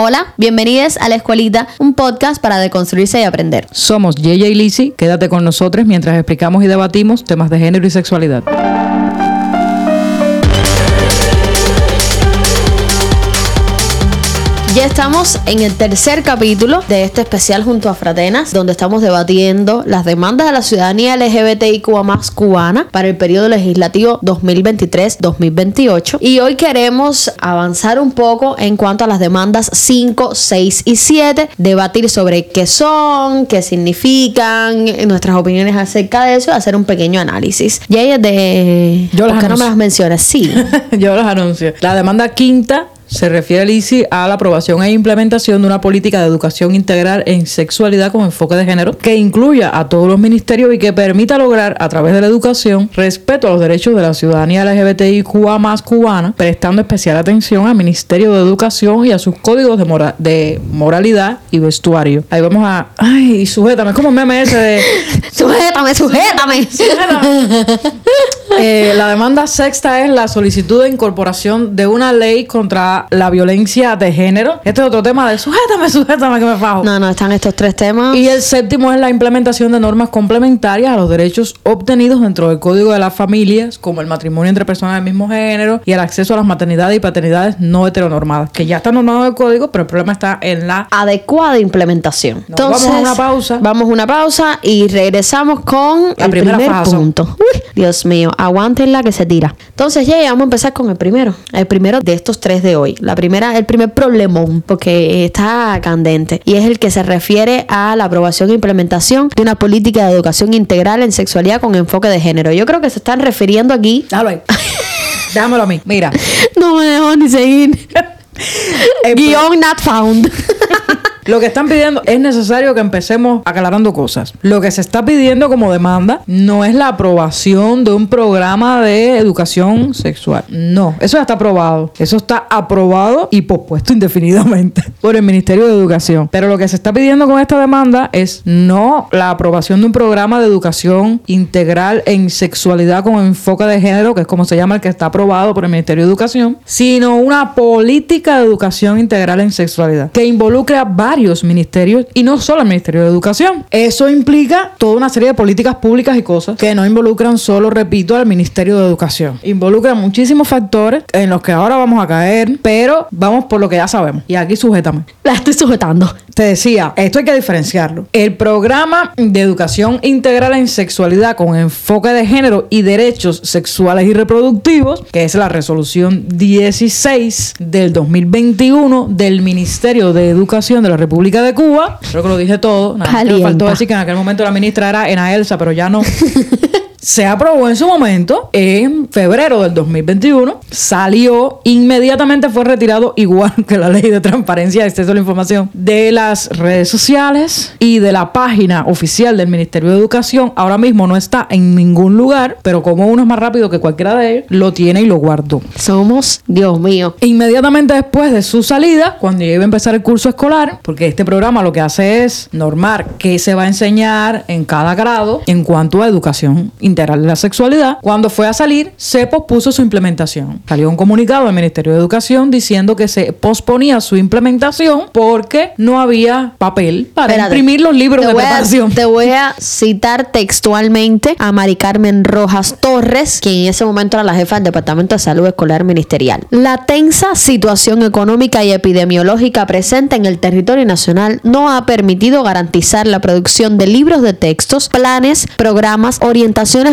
Hola, bienvenidos a La Escuelita, un podcast para deconstruirse y aprender. Somos Yeya y Lizzy, quédate con nosotros mientras explicamos y debatimos temas de género y sexualidad. Ya estamos en el tercer capítulo de este especial junto a Fratenas, donde estamos debatiendo las demandas de la ciudadanía LGBTIQ más cubana para el periodo legislativo 2023-2028. Y hoy queremos avanzar un poco en cuanto a las demandas 5, 6 y 7, debatir sobre qué son, qué significan, nuestras opiniones acerca de eso y hacer un pequeño análisis. Y ella de... Yo las ¿Por qué no me las mencionas? Sí. Yo los anuncio. La demanda quinta se refiere, Lizzy, a la aprobación e implementación de una política de educación integral en sexualidad con enfoque de género que incluya a todos los ministerios y que permita lograr, a través de la educación, respeto a los derechos de la ciudadanía LGBTIQA más cubana, prestando especial atención al Ministerio de Educación y a sus códigos de, mora- de moralidad y vestuario. Ahí vamos a... Ay, sujétame, es como meme ese de... sujétame, sujétame. Eh, la demanda sexta es la solicitud de incorporación de una ley contra la violencia de género. Este es otro tema de sujétame, sujétame que me fajo. No, no, están estos tres temas. Y el séptimo es la implementación de normas complementarias a los derechos obtenidos dentro del Código de las Familias, como el matrimonio entre personas del mismo género y el acceso a las maternidades y paternidades no heteronormadas, que ya está normado en el Código, pero el problema está en la... adecuada implementación. Nos vamos a una pausa. Vamos a una pausa y regresamos con La el primera primer punto. Uy, Dios mío, aguántenla que se tira. Entonces, ya vamos a empezar con el primero. El primero de estos tres de hoy. La primera, el primer problemón, porque está candente. Y es el que se refiere a la aprobación e implementación de una política de educación integral en sexualidad con enfoque de género. Yo creo que se están refiriendo aquí. Déjalo ahí. Déjamelo a mí. Mira. No me dejó ni seguir. el pro- Guión not found. Lo que están pidiendo es necesario que empecemos aclarando cosas. Lo que se está pidiendo como demanda no es la aprobación de un programa de educación sexual. No, eso ya está aprobado. Eso está aprobado y pospuesto indefinidamente por el Ministerio de Educación. Pero lo que se está pidiendo con esta demanda es no la aprobación de un programa de educación integral en sexualidad con enfoque de género, que es como se llama el que está aprobado por el Ministerio de Educación, sino una política de educación integral en sexualidad que involucre a varios ministerios y no solo al Ministerio de Educación. Eso implica toda una serie de políticas públicas y cosas que no involucran solo, repito, al Ministerio de Educación. Involucra muchísimos factores en los que ahora vamos a caer, pero vamos por lo que ya sabemos. Y aquí sujétame. La estoy sujetando. Te decía, esto hay que diferenciarlo. El programa de educación integral en sexualidad con enfoque de género y derechos sexuales y reproductivos, que es la resolución 16 del 2021 del Ministerio de Educación de la República de Cuba. Creo que lo dije todo. Nada, me faltó decir que en aquel momento la ministra era Ena Elsa, pero ya no. Se aprobó en su momento, en febrero del 2021, salió, inmediatamente fue retirado, igual que la ley de transparencia y acceso a la información, de las redes sociales y de la página oficial del Ministerio de Educación. Ahora mismo no está en ningún lugar, pero como uno es más rápido que cualquiera de ellos, lo tiene y lo guardó. Somos, Dios mío. Inmediatamente después de su salida, cuando ya iba a empezar el curso escolar, porque este programa lo que hace es normar qué se va a enseñar en cada grado en cuanto a educación integral de la sexualidad, cuando fue a salir, se pospuso su implementación. Salió un comunicado del Ministerio de Educación diciendo que se posponía su implementación porque no había papel para Espérate. imprimir los libros de voy a- preparación. te voy a citar textualmente a Mari Carmen Rojas Torres, quien en ese momento era la jefa del Departamento de Salud Escolar Ministerial. La tensa situación económica y epidemiológica presente en el territorio nacional no ha permitido garantizar la producción de libros de textos, planes, programas,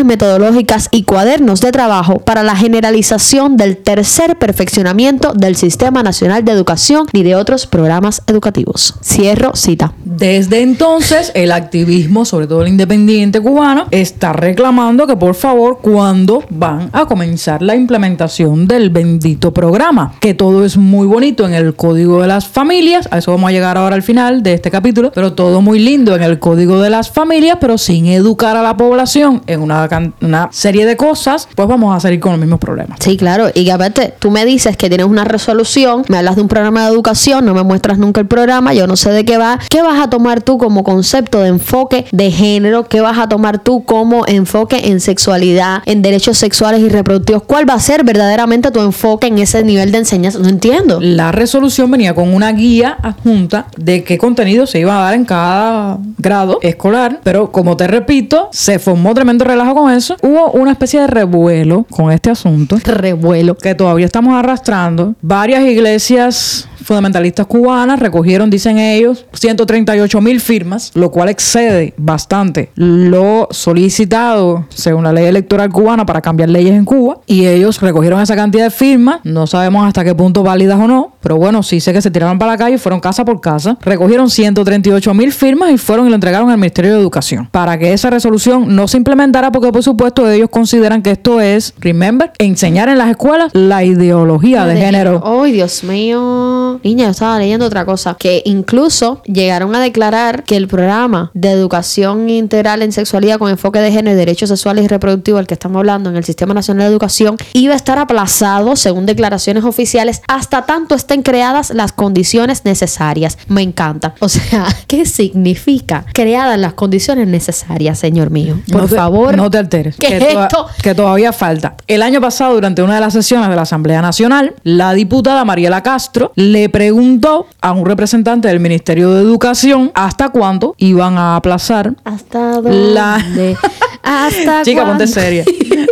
metodológicas y cuadernos de trabajo para la generalización del tercer perfeccionamiento del Sistema Nacional de Educación y de otros programas educativos. Cierro cita. Desde entonces, el activismo, sobre todo el independiente cubano, está reclamando que por favor, cuando van a comenzar la implementación del bendito programa, que todo es muy bonito en el código de las familias, a eso vamos a llegar ahora al final de este capítulo, pero todo muy lindo en el código de las familias, pero sin educar a la población en una una, una serie de cosas, pues vamos a salir con los mismos problemas. Sí, claro. Y que aparte, tú me dices que tienes una resolución, me hablas de un programa de educación, no me muestras nunca el programa, yo no sé de qué va. ¿Qué vas a tomar tú como concepto de enfoque de género? ¿Qué vas a tomar tú como enfoque en sexualidad, en derechos sexuales y reproductivos? ¿Cuál va a ser verdaderamente tu enfoque en ese nivel de enseñanza? No entiendo. La resolución venía con una guía adjunta de qué contenido se iba a dar en cada grado escolar, pero como te repito, se formó tremendo relajo con eso. Hubo una especie de revuelo con este asunto Revuelo. que todavía estamos arrastrando. Varias iglesias fundamentalistas cubanas recogieron, dicen ellos, 138 mil firmas, lo cual excede bastante lo solicitado según la ley electoral cubana para cambiar leyes en Cuba. Y ellos recogieron esa cantidad de firmas, no sabemos hasta qué punto válidas o no, pero bueno, sí sé que se tiraron para la calle y fueron casa por casa. Recogieron 138 mil firmas y fueron y lo entregaron al Ministerio de Educación para que esa resolución no se implementara porque por supuesto ellos consideran que esto es, remember, enseñar en las escuelas la ideología de género. Ay, Dios mío. Niña, yo estaba leyendo otra cosa. Que incluso llegaron a declarar que el programa de educación integral en sexualidad con enfoque de género y derechos sexuales y reproductivos, al que estamos hablando en el Sistema Nacional de Educación, iba a estar aplazado, según declaraciones oficiales, hasta tanto estén creadas las condiciones necesarias. Me encanta. O sea, ¿qué significa creadas las condiciones necesarias, señor mío? Por No te- favor. No te alteres. ¿Qué que, es esto? que todavía falta. El año pasado, durante una de las sesiones de la Asamblea Nacional, la diputada Mariela Castro le preguntó a un representante del Ministerio de Educación hasta cuándo iban a aplazar. ¿Hasta dónde? La- ¿Hasta Chica, cuándo? ponte seria.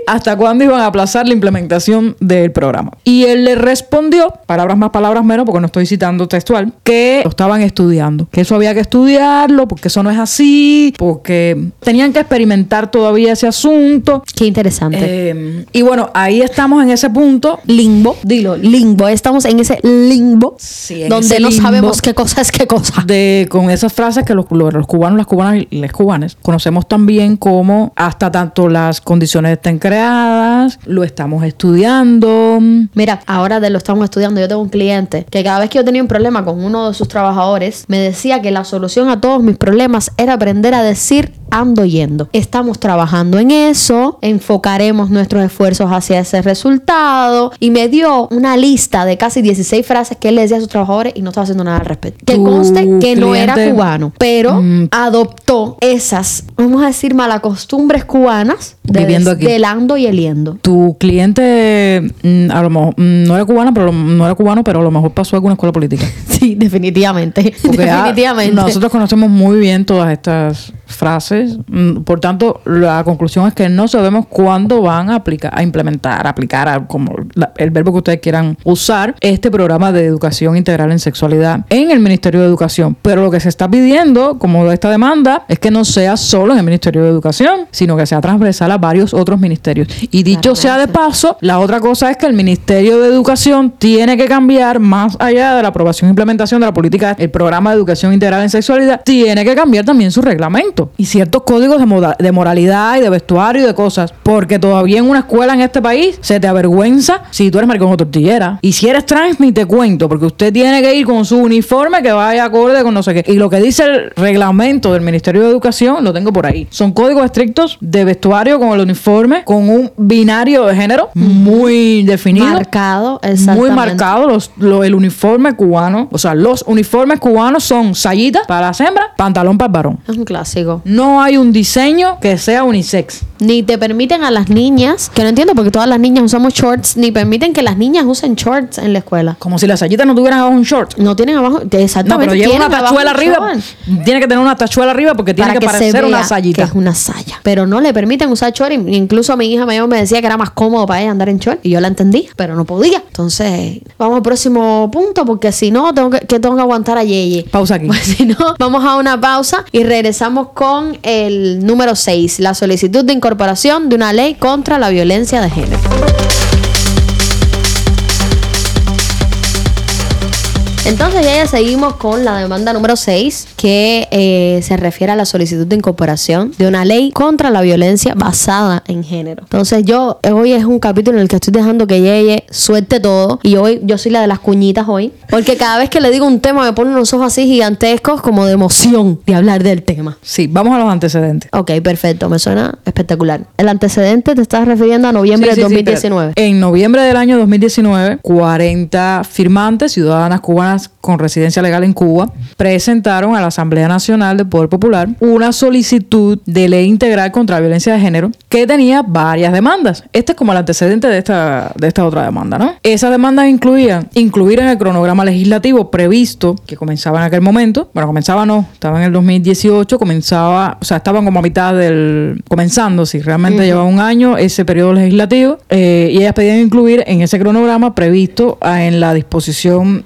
¿Hasta cuándo iban a aplazar la implementación del programa? Y él le respondió, palabras más, palabras menos, porque no estoy citando textual, que lo estaban estudiando, que eso había que estudiarlo, porque eso no es así, porque tenían que experimentar todavía ese asunto. Qué interesante. Eh, y bueno, ahí estamos en ese punto. limbo, dilo, limbo. Estamos en ese limbo Sí, en donde ese no limbo. sabemos qué cosa es qué cosa. de con esas frases que los, los- los cubanos, las cubanas y las cubanas conocemos también como hasta tanto las condiciones estén creadas, lo estamos estudiando. Mira, ahora de lo estamos estudiando, yo tengo un cliente que cada vez que yo tenía un problema con uno de sus trabajadores, me decía que la solución a todos mis problemas era aprender a decir ando yendo. Estamos trabajando en eso, enfocaremos nuestros esfuerzos hacia ese resultado y me dio una lista de casi 16 frases que él le decía a sus trabajadores y no estaba haciendo nada al respecto. Que conste que no era cliente- cubano, pero Mm. adoptó esas, vamos a decir, malacostumbres cubanas de Viviendo aquí. del y el yendo. Tu cliente mm, a lo mejor mm, no era cubano, pero no era cubano, pero a lo mejor pasó alguna escuela política. Sí, definitivamente. Porque ya definitivamente. nosotros conocemos muy bien todas estas frases. Mm, Por tanto, la conclusión es que no sabemos cuándo van a aplicar, a implementar, aplicar a- como la- el verbo que ustedes quieran usar este programa de educación integral en sexualidad en el Ministerio de Educación. Pero lo que se está pidiendo, como esta demanda, es que no sea solo en el Ministerio de Educación, sino que sea transversal a varios otros ministerios. Y dicho sea de paso, la otra cosa es que el Ministerio de Educación tiene que cambiar más allá de la aprobación e implementación de la política, el programa de educación integral en sexualidad, tiene que cambiar también su reglamento y ciertos códigos de, moda- de moralidad y de vestuario y de cosas. Porque todavía en una escuela en este país se te avergüenza si tú eres maricón o tortillera. Y si eres trans, ni te cuento, porque usted tiene que ir con su uniforme que vaya acorde con no sé qué. Y lo que dice el reglamento del Ministerio de Educación, lo tengo por ahí. Son códigos estrictos de vestuario con el uniforme, con un binario de género muy definido. Marcado, Muy exactamente. marcado los, lo- el uniforme cubano. O sea, los uniformes cubanos son sayitas para las hembras, pantalón para el varón. Es un clásico. No hay un diseño que sea unisex. Ni te permiten a las niñas, que no entiendo porque todas las niñas usamos shorts, ni permiten que las niñas usen shorts en la escuela. Como si las sayitas no tuvieran abajo un short. No tienen abajo, No, exactamente. pero lleva una tachuela arriba. Tiene que tener una tachuela arriba porque tiene para que, que, parecer una sayita. que es una saya. Pero no le permiten usar short. Incluso mi hija mayor me decía que era más cómodo para ella andar en short. Y yo la entendía, pero no podía. Entonces, vamos al próximo punto porque si no, tengo que, que tengo que aguantar a Yeye. Pausa aquí. Pues si no, vamos a una pausa y regresamos con el número 6, la solicitud de incorporación de una ley contra la violencia de género. Entonces ya, ya seguimos con la demanda número 6 que eh, se refiere a la solicitud de incorporación de una ley contra la violencia basada en género. Entonces yo, hoy es un capítulo en el que estoy dejando que Yeye suelte todo y hoy yo soy la de las cuñitas hoy, porque cada vez que le digo un tema me pone unos ojos así gigantescos como de emoción de hablar del tema. Sí, vamos a los antecedentes. Ok, perfecto, me suena espectacular. El antecedente te estás refiriendo a noviembre Sí, de sí, sí, 2019. pero en noviembre del año 2019, 40 firmantes, ciudadanas cubanas con residencia legal en Cuba, presentaron a la Asamblea Nacional del Poder Popular una solicitud de ley integral contra la violencia de género que tenía varias demandas. Este es como el antecedente de esta, de esta otra demanda, ¿no? Esas demandas incluían incluir en el cronograma legislativo previsto, que comenzaba en aquel momento, bueno, comenzaba no, estaba en el 2018, comenzaba, o sea, estaban como a mitad del, comenzando, si realmente llevaba un año ese periodo legislativo, eh, y ellas pedían incluir en ese cronograma previsto ah, en la disposición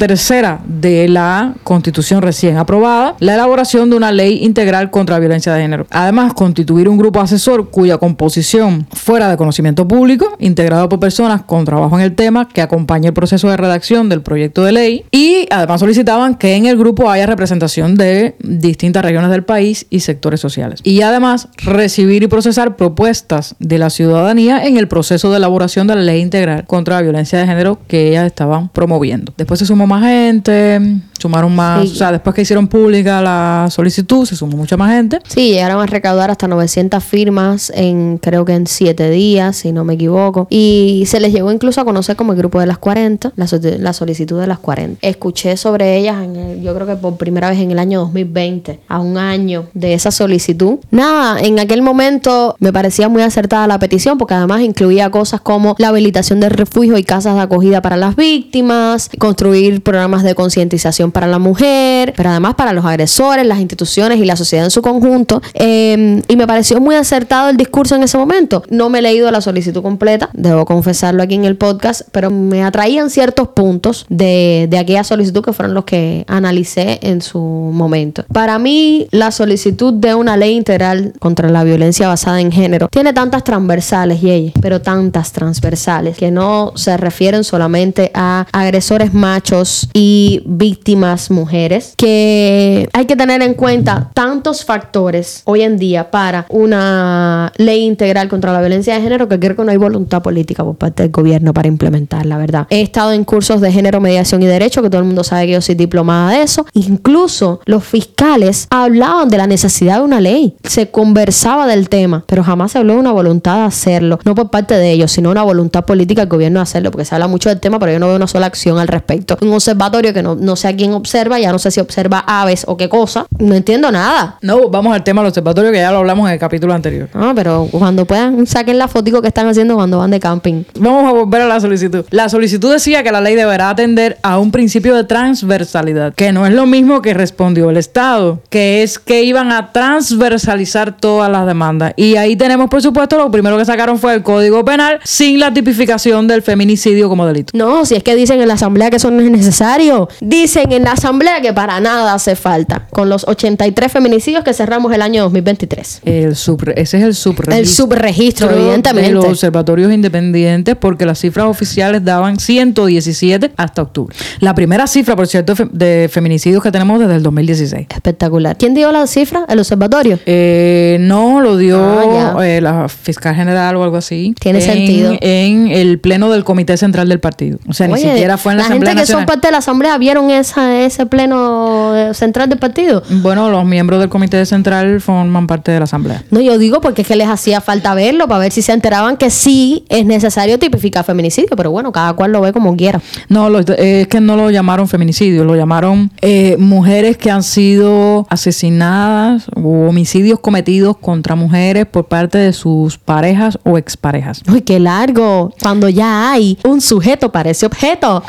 decimotercera de la Constitución recién aprobada, la elaboración de una ley integral contra la violencia de género. Además, constituir un grupo asesor cuya composición fuera de conocimiento público, integrado por personas con trabajo en el tema, que acompañe el proceso de redacción del proyecto de ley, y además solicitaban que en el grupo haya representación de distintas regiones del país y sectores sociales. Y además, recibir y procesar propuestas de la ciudadanía en el proceso de elaboración de la ley integral contra la violencia de género que ellas estaban promoviendo. Después se sumó gente, sumaron más, Sí. o sea, después que hicieron pública la solicitud, se sumó mucha más gente. Sí, llegaron a recaudar hasta 900 firmas en creo que en 7 días, si no me equivoco. Y se les llegó incluso a conocer como el grupo de las 40, la, so- la solicitud de las 40. Escuché sobre ellas, en el- yo creo que por primera vez en el año 2020, a un año de esa solicitud. Nada, en aquel momento me parecía muy acertada la petición porque además incluía cosas como la habilitación de refugio y casas de acogida para las víctimas, construir programas de concientización para la mujer, pero además para los agresores, las instituciones y la sociedad en su conjunto. Eh, y me pareció muy acertado el discurso en ese momento. No me he leído la solicitud completa, debo confesarlo aquí en el podcast, pero me atraían ciertos puntos de, de aquella solicitud que fueron los que analicé en su momento. Para mí, la solicitud de una ley integral contra la violencia basada en género tiene tantas transversales, Yeye, pero tantas transversales que no se refieren solamente a agresores machos y víctimas mujeres, que hay que tener en cuenta tantos factores hoy en día para una ley integral contra la violencia de género que creo que no hay voluntad política por parte del gobierno para implementar, la verdad. He estado en cursos de género, mediación y derecho, que todo el mundo sabe que yo soy diplomada de eso. Incluso los fiscales hablaban de la necesidad de una ley. Se conversaba del tema, pero jamás se habló de una voluntad de hacerlo. No por parte de ellos, sino una voluntad política del gobierno de hacerlo, porque se habla mucho del tema, pero yo no veo una sola acción al respecto. Un observatorio que no, no sé a quién observa, ya no sé si observa aves o qué cosa. No entiendo nada. No, vamos al tema del observatorio que ya lo hablamos en el capítulo anterior. No, pero cuando puedan, saquen la fotico que están haciendo cuando van de camping. Vamos a volver a la solicitud. La solicitud decía que la ley deberá atender a un principio de transversalidad, que no es lo mismo que respondió el Estado, que es que iban a transversalizar todas las demandas. Y ahí tenemos, por supuesto, lo primero que sacaron fue el Código Penal sin la tipificación del feminicidio como delito. No, si es que dicen en la asamblea que eso no es necesario. Dicen en la asamblea que para nada hace falta. Con los 83 feminicidios que cerramos el año 2023. El subre- ese es el subregistro. El subregistro, de evidentemente. los observatorios independientes porque las cifras oficiales daban 117 hasta octubre. La primera cifra, por cierto, de feminicidios que tenemos desde el 2016. Espectacular. ¿Quién dio la cifra? El observatorio. Eh, no, lo dio Ah, eh, la fiscal general o algo así. Tiene en- sentido. En el pleno del Comité Central del Partido. O sea, ni siquiera fue en la, la Asamblea gente que son parte de la asamblea vieron esa, ese pleno eh, central del partido. Bueno, los miembros del Comité Central forman parte de la Asamblea. No, yo digo porque es que les hacía falta verlo para ver si se enteraban que sí es necesario tipificar feminicidio, pero bueno, cada cual lo ve como quiera. No, lo- eh, es que no lo llamaron feminicidio, lo llamaron eh, mujeres que han sido asesinadas o homicidios cometidos contra mujeres por parte de sus parejas o exparejas. Uy, qué largo. Cuando ya hay un sujeto para ese objeto.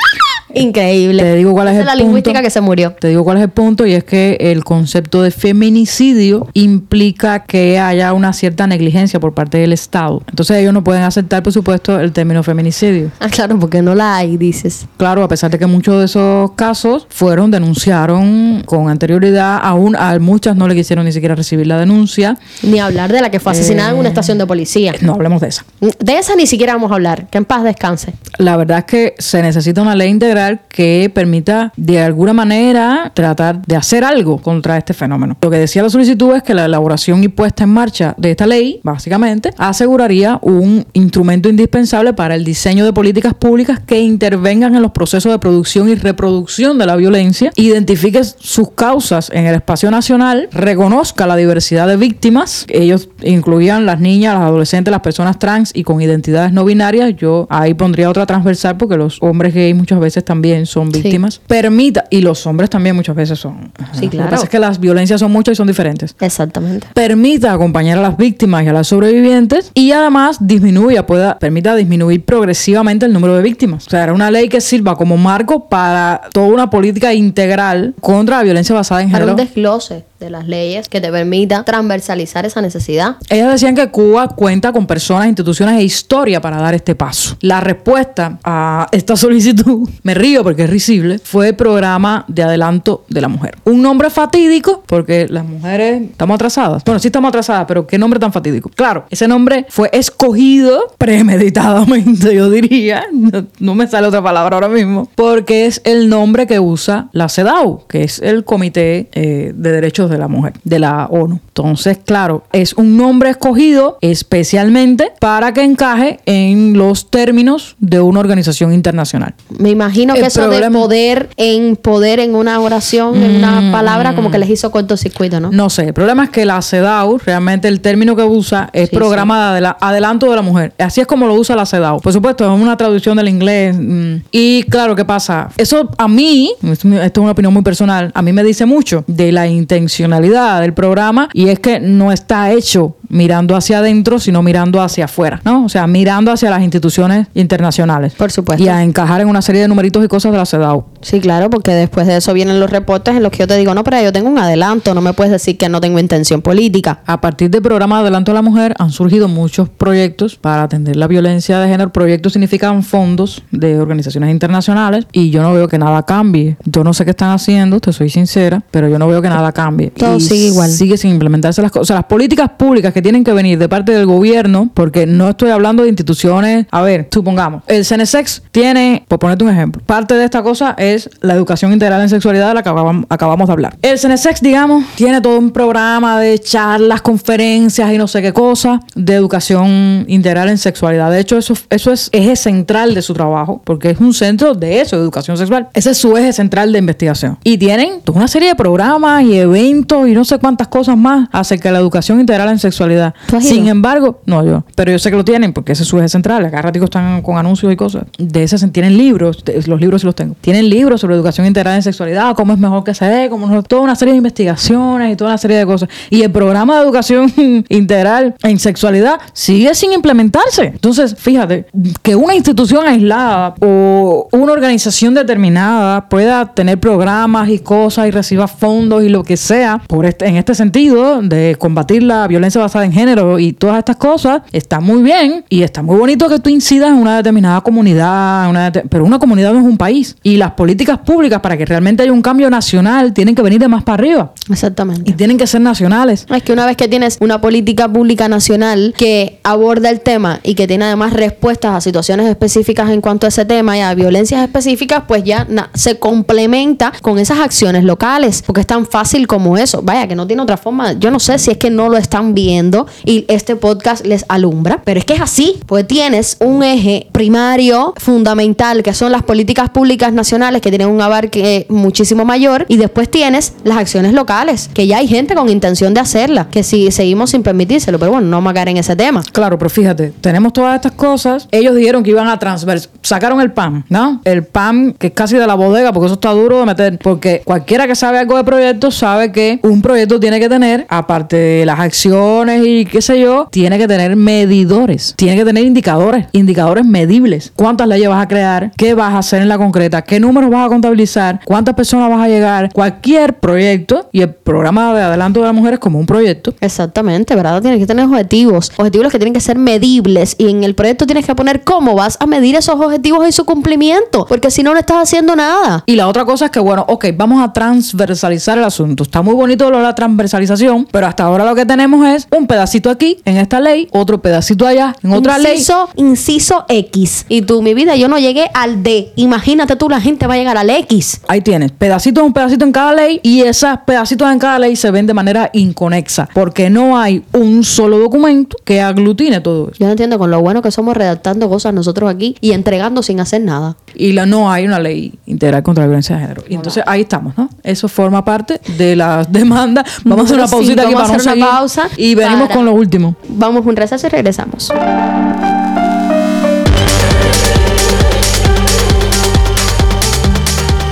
Increíble. Te digo cuál es Esa el punto. Que se murió. Te digo cuál es el punto y es que el concepto de feminicidio implica que haya una cierta negligencia por parte del Estado. Entonces ellos no pueden aceptar, por supuesto, el término feminicidio. Ah, claro, porque no la hay, dices. Claro, a pesar de que muchos de esos casos fueron, denunciaron con anterioridad, aún a muchas no le quisieron ni siquiera recibir la denuncia. Ni hablar de la que fue asesinada en una estación de policía. No hablemos de esa. De esa ni siquiera vamos a hablar. Que en paz descanse. La verdad es que se necesita una ley integral que permita de alguna manera tratar de hacer algo contra este fenómeno. Lo que decía la solicitud es que la elaboración y puesta en marcha de esta ley, básicamente, aseguraría un instrumento indispensable para el diseño de políticas públicas que intervengan en los procesos de producción y reproducción de la violencia, identifique sus causas en el espacio nacional, reconozca la diversidad de víctimas, ellos incluían las niñas, las adolescentes, las personas trans y con identidades no binarias, yo ahí pondría otra transversal porque los hombres gays muchas veces también son víctimas, permita, y los hombres también muchas veces son. Sí, Lo que claro. pasa es que las violencias son muchas y son diferentes Exactamente. permita acompañar a las víctimas y a las sobrevivientes y además disminuya, pueda, permita disminuir progresivamente el número de víctimas. O sea, era una ley que sirva como marco para toda una política integral contra la violencia basada en Para género. un desglose de las leyes que te permita transversalizar esa necesidad. Ellas decían que Cuba cuenta con personas, instituciones e historia para dar este paso. La respuesta a esta solicitud, me río porque es risible, fue el programa de adelanto de la mujer. Un nombre fatídico porque las mujeres estamos atrasadas. Bueno, sí estamos atrasadas, pero qué nombre tan fatídico. Claro, ese nombre fue escogido premeditadamente, yo diría. No, no me sale otra palabra ahora mismo. Porque es el nombre que usa la CEDAW, que es el Comité eh, de Derechos de la Mujer, de la ONU. Entonces, claro, es un nombre escogido especialmente para que encaje en los términos de una organización internacional. Me imagino que El eso de problema- poder en poder en una oración, en una palabra, como que les hizo cortocircuito, ¿no? No sé, el problema es que la CEDAW, realmente el término que usa es Sí, programa de adela- adelanto de la mujer. Así es como lo usa la CEDAW. Por supuesto, es una traducción del inglés. mm. Y claro, ¿qué pasa? Eso a mí, esto es una opinión muy personal, a mí me dice mucho de la intencionalidad del programa y es que no está hecho mirando hacia adentro, sino mirando hacia afuera, ¿no? O sea, mirando hacia las instituciones internacionales. Por supuesto. Y a encajar en una serie de numeritos y cosas de la CEDAW. Sí, claro, porque después de eso vienen los reportes en los que yo te digo, no, pero yo tengo un adelanto, no me puedes decir que no tengo intención política. A partir del programa Adelanto a la Mujer han surgido muchos proyectos para atender la violencia de género. Proyectos significan fondos de organizaciones internacionales y yo no veo que nada cambie. Yo no sé qué están haciendo, te soy sincera, pero yo no veo que nada cambie. Todo Y sigue igual. Sigue sin implementarse las cosas. O sea, las políticas públicas que tienen que venir de parte del gobierno, porque no estoy hablando de instituciones. A ver, supongamos, el CNSEX tiene, por ponerte un ejemplo, parte de esta cosa es la educación integral en sexualidad de la que acabamos, acabamos de hablar. El CNSEX, digamos, tiene todo un programa de charlas, conferencias y no sé qué cosa de educación integral en sexualidad. De hecho, eso, eso es eje central de su trabajo, porque es un centro de eso, de educación sexual. Ese es su eje central de investigación. Y tienen toda una serie de programas y eventos y no sé cuántas cosas más acerca de la educación integral en sexualidad. ¿Tú has Sin embargo, no yo, pero yo sé que lo tienen porque ese es su eje central. Acá ratico están con anuncios y cosas. De ese sen- tienen libros, los libros sí los tengo. Tienen libros sobre educación integral en sexualidad, cómo es mejor que se dé, cómo no, toda una serie de investigaciones y toda una serie de cosas. Y el programa de educación integral en sexualidad sigue sin implementarse. Entonces, fíjate, que una institución aislada o una organización determinada pueda tener programas y cosas y reciba fondos y lo que sea por este, en este sentido de combatir la violencia basada en género y todas estas cosas, está muy bien y está muy bonito que tú incidas en una determinada comunidad, una pero una comunidad no es un país. Y las políticas públicas para que realmente haya un cambio nacional tienen que venir de más para arriba y Exactamente. tienen que ser nacionales. Es que una vez que tienes una política pública nacional que aborda el tema y que tiene además respuestas a situaciones específicas en cuanto a ese tema y a violencias específicas, pues ya se complementa con esas acciones locales, porque es tan fácil como eso. Vaya, que no tiene otra forma. Yo no sé si es que no lo están viendo y este podcast les alumbra, pero es que es así, pues tienes un eje primario, fundamental, que son las políticas públicas nacionales que tienen un abarque muchísimo mayor y después tienes las acciones locales, que ya hay gente con intención de hacerlas, que si seguimos sin permitírselo, pero bueno, no vamos a en ese tema. Claro, pero fíjate, tenemos todas estas cosas. Ellos dijeron que iban a transversar. Sacaron el PAM, ¿no? El PAM, que es casi de la bodega, porque eso está duro de meter. Porque cualquiera que sabe algo de proyectos sabe que un proyecto tiene que tener, aparte de las acciones y qué sé yo, tiene que tener medidores. Tiene que tener indicadores. Indicadores medibles. ¿Cuántas leyes vas a crear? ¿Qué vas a hacer en la concreta? ¿Qué números vas a contabilizar? ¿Cuántas personas vas a llegar? Cualquier proyecto, y el programa de adelanto de las mujeres como un proyecto. Exactamente, ¿verdad? Tienes que tener objetivos, objetivos que tienen que ser medibles y en el proyecto tienes que poner cómo vas a medir esos objetivos y su cumplimiento, porque si no, no estás haciendo nada. Y la otra cosa es que, bueno, ok, vamos a transversalizar el asunto. Está muy bonito lo de la transversalización, pero hasta ahora lo que tenemos es un pedacito aquí en esta ley, otro pedacito allá en otra ley. inciso, Inciso X. Y tú, mi vida, yo no llegué al D. Imagínate tú, la gente va a llegar al X. Ahí tienes, pedacitos, un pedacito en cada ley y esos pedacitos en cada ley se ven de manera inconexa, porque no hay un solo documento que aglutine todo eso. Yo no entiendo con lo bueno que somos redactando cosas nosotros aquí y entregando sin hacer nada. Y la, no hay una ley integral contra la violencia de género. Y entonces ahí estamos, ¿no? Eso forma parte de las demandas. Vamos a hacer una Sí, pausita aquí vamos para a no hacer una pausa Y venimos para- con lo último. Vamos un receso y regresamos.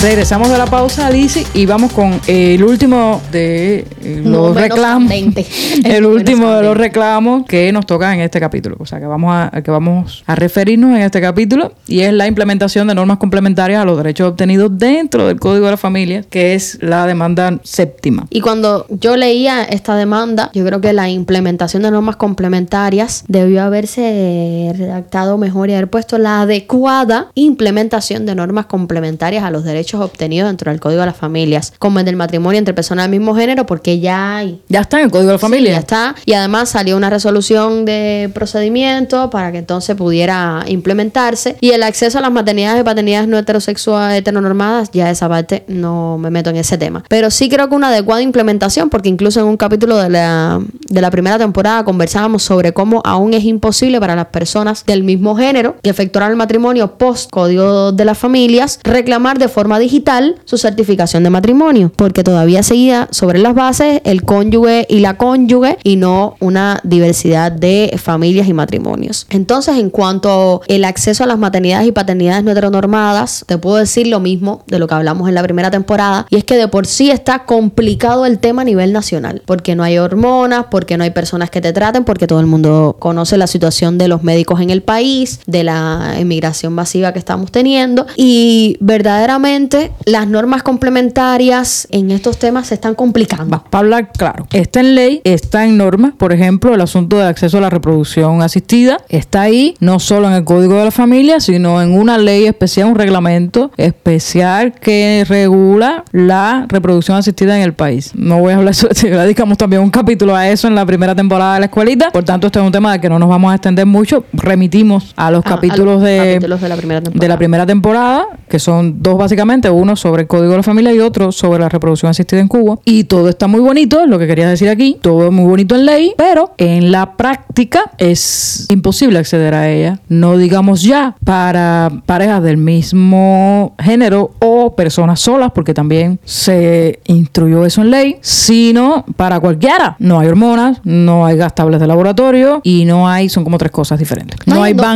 Regresamos de la pausa, Lizzy, y vamos con el último de eh, los reclamos. El El último de los reclamos que nos toca en este capítulo. O sea, que vamos a que vamos a referirnos en este capítulo. Y es la implementación de normas complementarias a los derechos obtenidos dentro del Código de la Familia, que es la demanda séptima. Y cuando yo leía esta demanda, yo creo que la implementación de normas complementarias debió haberse redactado mejor y haber puesto la adecuada implementación de normas complementarias a los derechos obtenidos dentro del Código de las Familias, como el del matrimonio entre personas del mismo género, porque ya hay. Ya está en el Código de la Sí, Familia. ya está. Y además salió una resolución de procedimiento para que entonces pudiera implementarse. Y el acceso a las maternidades y paternidades no heterosexuales, heteronormadas, ya esa parte no me meto en ese tema. Pero sí creo que una adecuada implementación, porque incluso en un capítulo de la, de la primera temporada conversábamos sobre cómo aún es imposible para las personas del mismo género que efectuaron el matrimonio post Código de las Familias reclamar de forma digital su certificación de matrimonio, porque todavía seguía sobre las bases el cónyuge y la cónyuge y no una diversidad de familias y matrimonios. Entonces, en cuanto el acceso a las maternidades y paternidades no heteronormadas, te puedo decir lo mismo de lo que hablamos en la primera temporada, y es que de por sí está complicado el tema a nivel nacional, porque no hay hormonas, porque no hay personas que te traten, porque todo el mundo conoce la situación de los médicos en el país, de la emigración masiva que estamos teniendo, y verdaderamente las normas complementarias en estos temas se están complicando. Para hablar claro, está en ley, está en norma, por ejemplo, el asunto de acceso a la reproducción asistida, está ahí no solo en el Código de la Familia, sino en una ley especial, un reglamento especial que regula la reproducción asistida en el país. No voy a hablar sobre le dedicamos también un capítulo a eso en la primera temporada de la escuelita, por tanto, este es un tema de que no nos vamos a extender mucho, remitimos a los Ah, a capítulos, los de, capítulos de la primera temporada. de la primera temporada, que son dos básicamente, uno sobre el Código de la Familia y otro sobre la reproducción asistida en Cuba. Y todo está muy bonito, lo que quería decir aquí, todo es muy bonito en ley, pero en la práctica es imposible acceder a ella. No digamos ya para parejas del mismo género o personas solas, porque también se instruyó eso en ley, sino para cualquiera. No hay hormonas, no hay gastables de laboratorio y no hay, son como tres cosas diferentes. No hay ban-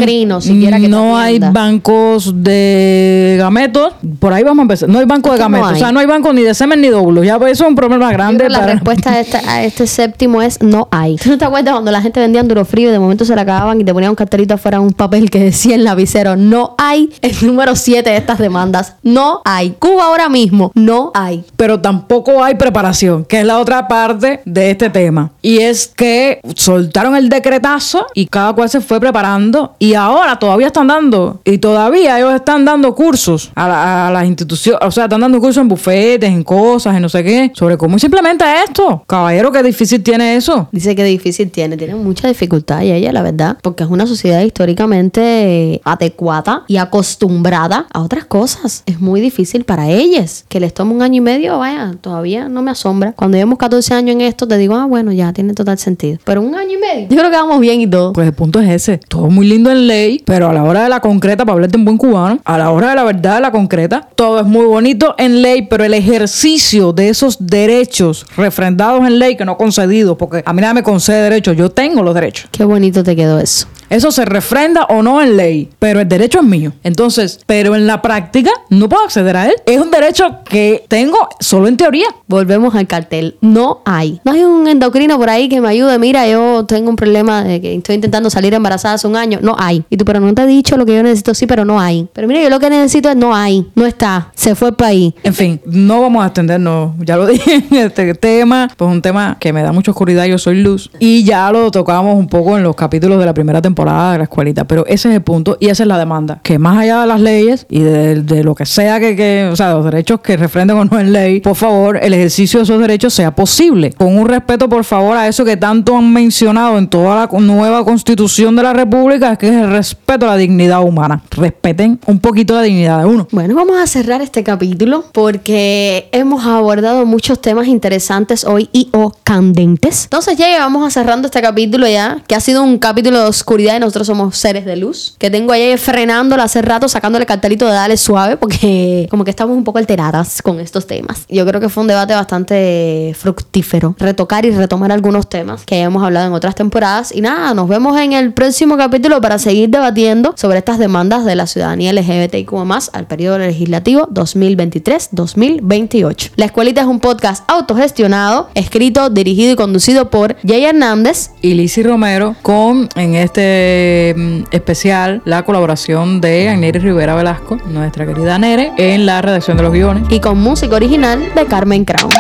no hay bancos de gametos. Por ahí vamos a empezar. No hay banco de no gametos. O sea, no hay banco ni de semen ni de óvulos. Ya eso es un problema grande. la respuesta a este, a este séptimo es no hay. ¿Tú no te acuerdas cuando la gente vendía endurofrío y de momento se la acababan y te ponían un cartelito afuera un papel que decía en lapicero no hay el número 7 de estas demandas? No hay. Cuba ahora mismo no hay. pero tampoco hay preparación, que es la otra parte de este tema. Y es que soltaron el decretazo y cada cual se fue preparando y ahora todavía están dando, y todavía ellos están dando cursos a, la- a las instituciones, o sea, están dando cursos en bufetes, en cosas, en no sé qué, sobre cómo se implementa esto. Caballero, qué difícil tiene eso. Dice que difícil tiene, tiene mucha dificultad y ella, la verdad, porque es una sociedad históricamente adecuada y acostumbrada a otras cosas. Es muy difícil para ellas. Que les tome un año y medio, vaya, todavía no me asombra. Cuando llevamos 14 años en esto, te digo, ah, bueno, ya tiene total sentido. Pero un año y medio, yo creo que vamos bien y todo. Pues el punto es ese. Todo muy lindo en ley, pero a la hora de la concreta, para hablarte en buen cubano, a la hora de la verdad, de la concreta, todo es muy bonito en ley, pero el ejercicio de esos derechos refrendados en ley que no concedidos, porque a mí nada me concede derechos, yo tengo los derechos. Qué bonito te quedó eso. Eso se refrenda o no en ley, pero el derecho es mío. Entonces, pero en la práctica no puedo acceder a él. Es un derecho que tengo solo en teoría. Volvemos al cartel. No hay. No hay un endocrino por ahí que me ayude. Mira, yo tengo un problema de que estoy intentando salir embarazada hace un año. No hay. Y tú, pero no te he dicho lo que yo necesito, sí, pero no hay. Pero mira, yo lo que necesito es no hay. No está. Se fue para ahí. En fin, no vamos a extendernos, ya lo dije en este tema, pues un tema que me da mucha oscuridad, yo soy luz. Y ya lo tocamos un poco en los capítulos de la primera temporada de la escuelita, pero ese es el punto y esa es la demanda, que más allá de las leyes y de, lo que sea que, que, o sea, los derechos que refrenden o no en ley, por favor, el ejercicio de esos derechos sea posible, con un respeto, por favor, a eso que tanto han mencionado en toda la nueva constitución de la República, que es el respeto a la dignidad humana. Respeten un poquito la dignidad de uno. Bueno, vamos a cerrar este capítulo porque hemos abordado muchos temas interesantes hoy y o candentes. Entonces ya vamos a cerrando este capítulo ya, que ha sido un capítulo de oscuridad y nosotros somos seres de luz. Que tengo ahí frenándolo hace rato, sacándole cartelito de dale suave, porque como que estamos un poco alteradas con estos temas. Yo creo que fue un debate bastante fructífero. Retocar y retomar algunos temas que ya hemos hablado en otras temporadas. Y nada, nos vemos en el próximo capítulo para seguir debatiendo sobre estas demandas de la ciudadanía LGBTIQ más al periodo legislativo 2023-2028. La Escuelita es un podcast autogestionado, escrito, dirigido y conducido por Jay Hernández y Lizzy Romero, con en este mm, especial la colaboración de Agneri Rivera Velasco, nuestra querida Nere, en la redacción de los guiones. y con música original de Carmen Crown.